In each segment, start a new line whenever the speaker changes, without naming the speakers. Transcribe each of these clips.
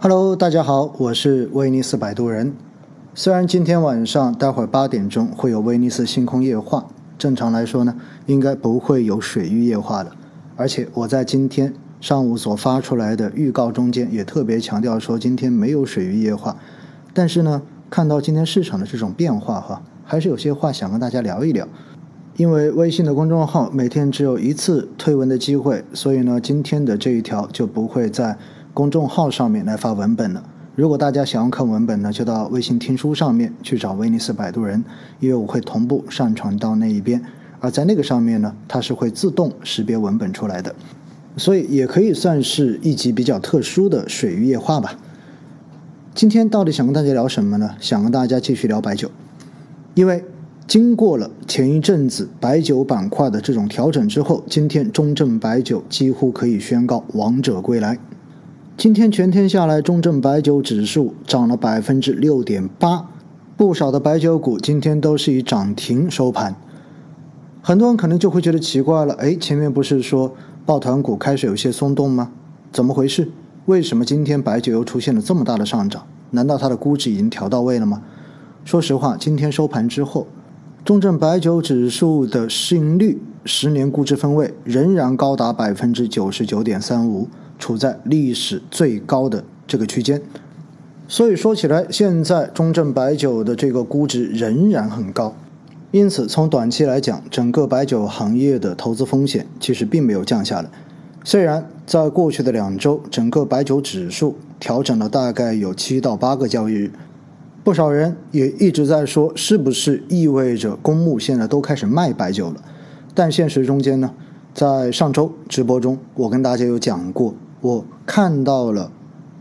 Hello，大家好，我是威尼斯摆渡人。虽然今天晚上待会儿八点钟会有威尼斯星空夜话，正常来说呢，应该不会有水域夜话的。而且我在今天上午所发出来的预告中间也特别强调说今天没有水域夜话。但是呢，看到今天市场的这种变化哈，还是有些话想跟大家聊一聊。因为微信的公众号每天只有一次推文的机会，所以呢，今天的这一条就不会在。公众号上面来发文本了。如果大家想要看文本呢，就到微信听书上面去找威尼斯摆渡人，因为我会同步上传到那一边。而在那个上面呢，它是会自动识别文本出来的，所以也可以算是一集比较特殊的水域夜话吧。今天到底想跟大家聊什么呢？想跟大家继续聊白酒，因为经过了前一阵子白酒板块的这种调整之后，今天中证白酒几乎可以宣告王者归来。今天全天下来，中证白酒指数涨了百分之六点八，不少的白酒股今天都是以涨停收盘。很多人可能就会觉得奇怪了，哎，前面不是说抱团股开始有些松动吗？怎么回事？为什么今天白酒又出现了这么大的上涨？难道它的估值已经调到位了吗？说实话，今天收盘之后，中证白酒指数的市盈率十年估值分位仍然高达百分之九十九点三五。处在历史最高的这个区间，所以说起来，现在中证白酒的这个估值仍然很高。因此，从短期来讲，整个白酒行业的投资风险其实并没有降下来。虽然在过去的两周，整个白酒指数调整了大概有七到八个交易日，不少人也一直在说，是不是意味着公募现在都开始卖白酒了？但现实中间呢，在上周直播中，我跟大家有讲过。我看到了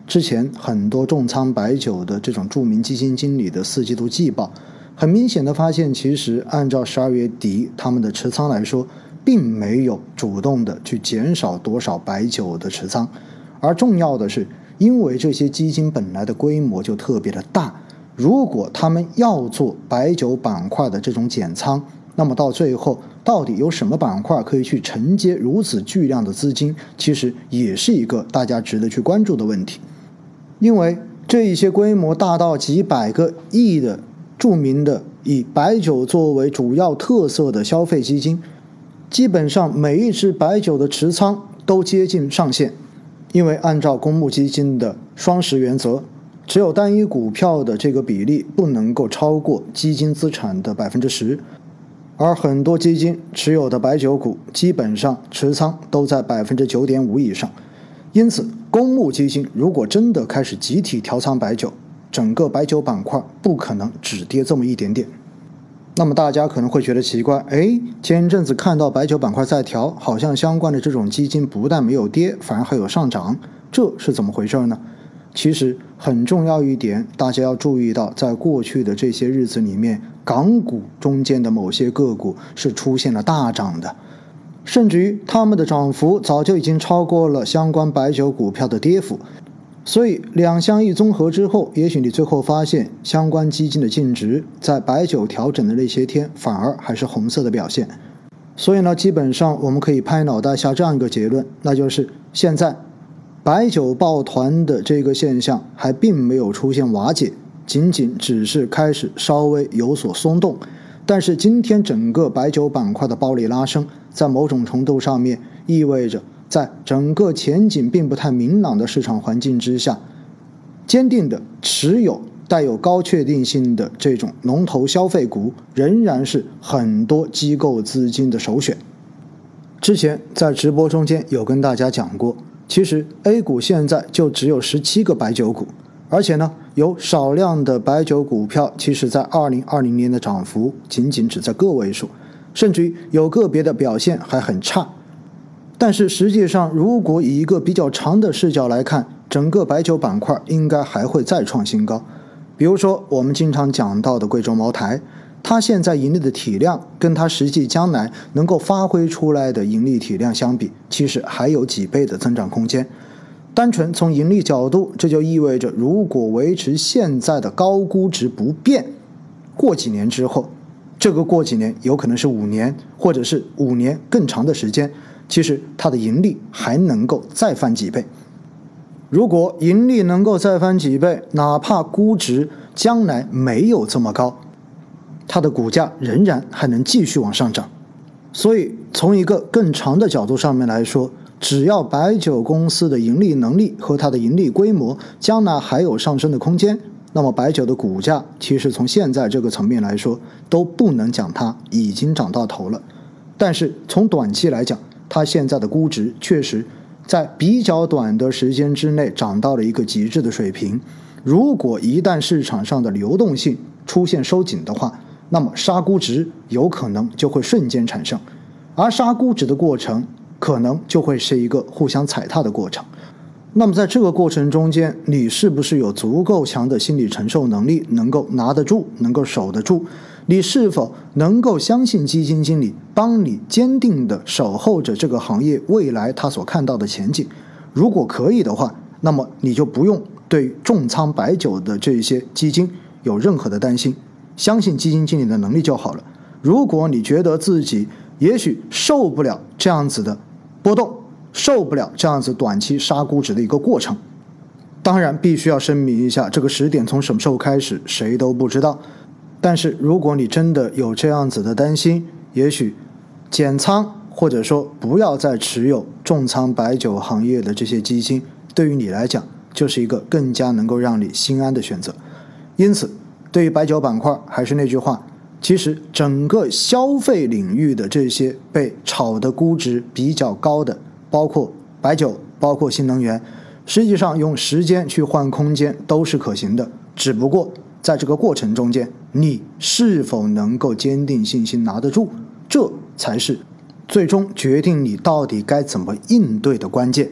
之前很多重仓白酒的这种著名基金经理的四季度季报，很明显的发现，其实按照十二月底他们的持仓来说，并没有主动的去减少多少白酒的持仓，而重要的是，因为这些基金本来的规模就特别的大，如果他们要做白酒板块的这种减仓。那么到最后，到底有什么板块可以去承接如此巨量的资金？其实也是一个大家值得去关注的问题。因为这一些规模大到几百个亿的著名的以白酒作为主要特色的消费基金，基本上每一只白酒的持仓都接近上限。因为按照公募基金的双十原则，只有单一股票的这个比例不能够超过基金资产的百分之十。而很多基金持有的白酒股基本上持仓都在百分之九点五以上，因此公募基金如果真的开始集体调仓白酒，整个白酒板块不可能只跌这么一点点。那么大家可能会觉得奇怪，哎，前一阵子看到白酒板块在调，好像相关的这种基金不但没有跌，反而还有上涨，这是怎么回事呢？其实很重要一点，大家要注意到，在过去的这些日子里面。港股中间的某些个股是出现了大涨的，甚至于他们的涨幅早就已经超过了相关白酒股票的跌幅，所以两相一综合之后，也许你最后发现相关基金的净值在白酒调整的那些天反而还是红色的表现。所以呢，基本上我们可以拍脑袋下这样一个结论，那就是现在白酒抱团的这个现象还并没有出现瓦解。仅仅只是开始稍微有所松动，但是今天整个白酒板块的暴力拉升，在某种程度上面意味着，在整个前景并不太明朗的市场环境之下，坚定的持有带有高确定性的这种龙头消费股，仍然是很多机构资金的首选。之前在直播中间有跟大家讲过，其实 A 股现在就只有十七个白酒股。而且呢，有少量的白酒股票，其实在二零二零年的涨幅仅仅只在个位数，甚至于有个别的表现还很差。但是实际上，如果以一个比较长的视角来看，整个白酒板块应该还会再创新高。比如说我们经常讲到的贵州茅台，它现在盈利的体量，跟它实际将来能够发挥出来的盈利体量相比，其实还有几倍的增长空间。单纯从盈利角度，这就意味着，如果维持现在的高估值不变，过几年之后，这个过几年有可能是五年，或者是五年更长的时间，其实它的盈利还能够再翻几倍。如果盈利能够再翻几倍，哪怕估值将来没有这么高，它的股价仍然还能继续往上涨。所以，从一个更长的角度上面来说，只要白酒公司的盈利能力和它的盈利规模将来还有上升的空间，那么白酒的股价其实从现在这个层面来说，都不能讲它已经涨到头了。但是从短期来讲，它现在的估值确实在比较短的时间之内涨到了一个极致的水平。如果一旦市场上的流动性出现收紧的话，那么杀估值有可能就会瞬间产生，而杀估值的过程可能就会是一个互相踩踏的过程。那么在这个过程中间，你是不是有足够强的心理承受能力，能够拿得住，能够守得住？你是否能够相信基金经理帮你坚定的守候着这个行业未来他所看到的前景？如果可以的话，那么你就不用对重仓白酒的这些基金有任何的担心。相信基金经理的能力就好了。如果你觉得自己也许受不了这样子的波动，受不了这样子短期杀估值的一个过程，当然必须要声明一下，这个时点从什么时候开始谁都不知道。但是如果你真的有这样子的担心，也许减仓或者说不要再持有重仓白酒行业的这些基金，对于你来讲就是一个更加能够让你心安的选择。因此。对于白酒板块，还是那句话，其实整个消费领域的这些被炒的估值比较高的，包括白酒，包括新能源，实际上用时间去换空间都是可行的。只不过在这个过程中间，你是否能够坚定信心拿得住，这才是最终决定你到底该怎么应对的关键。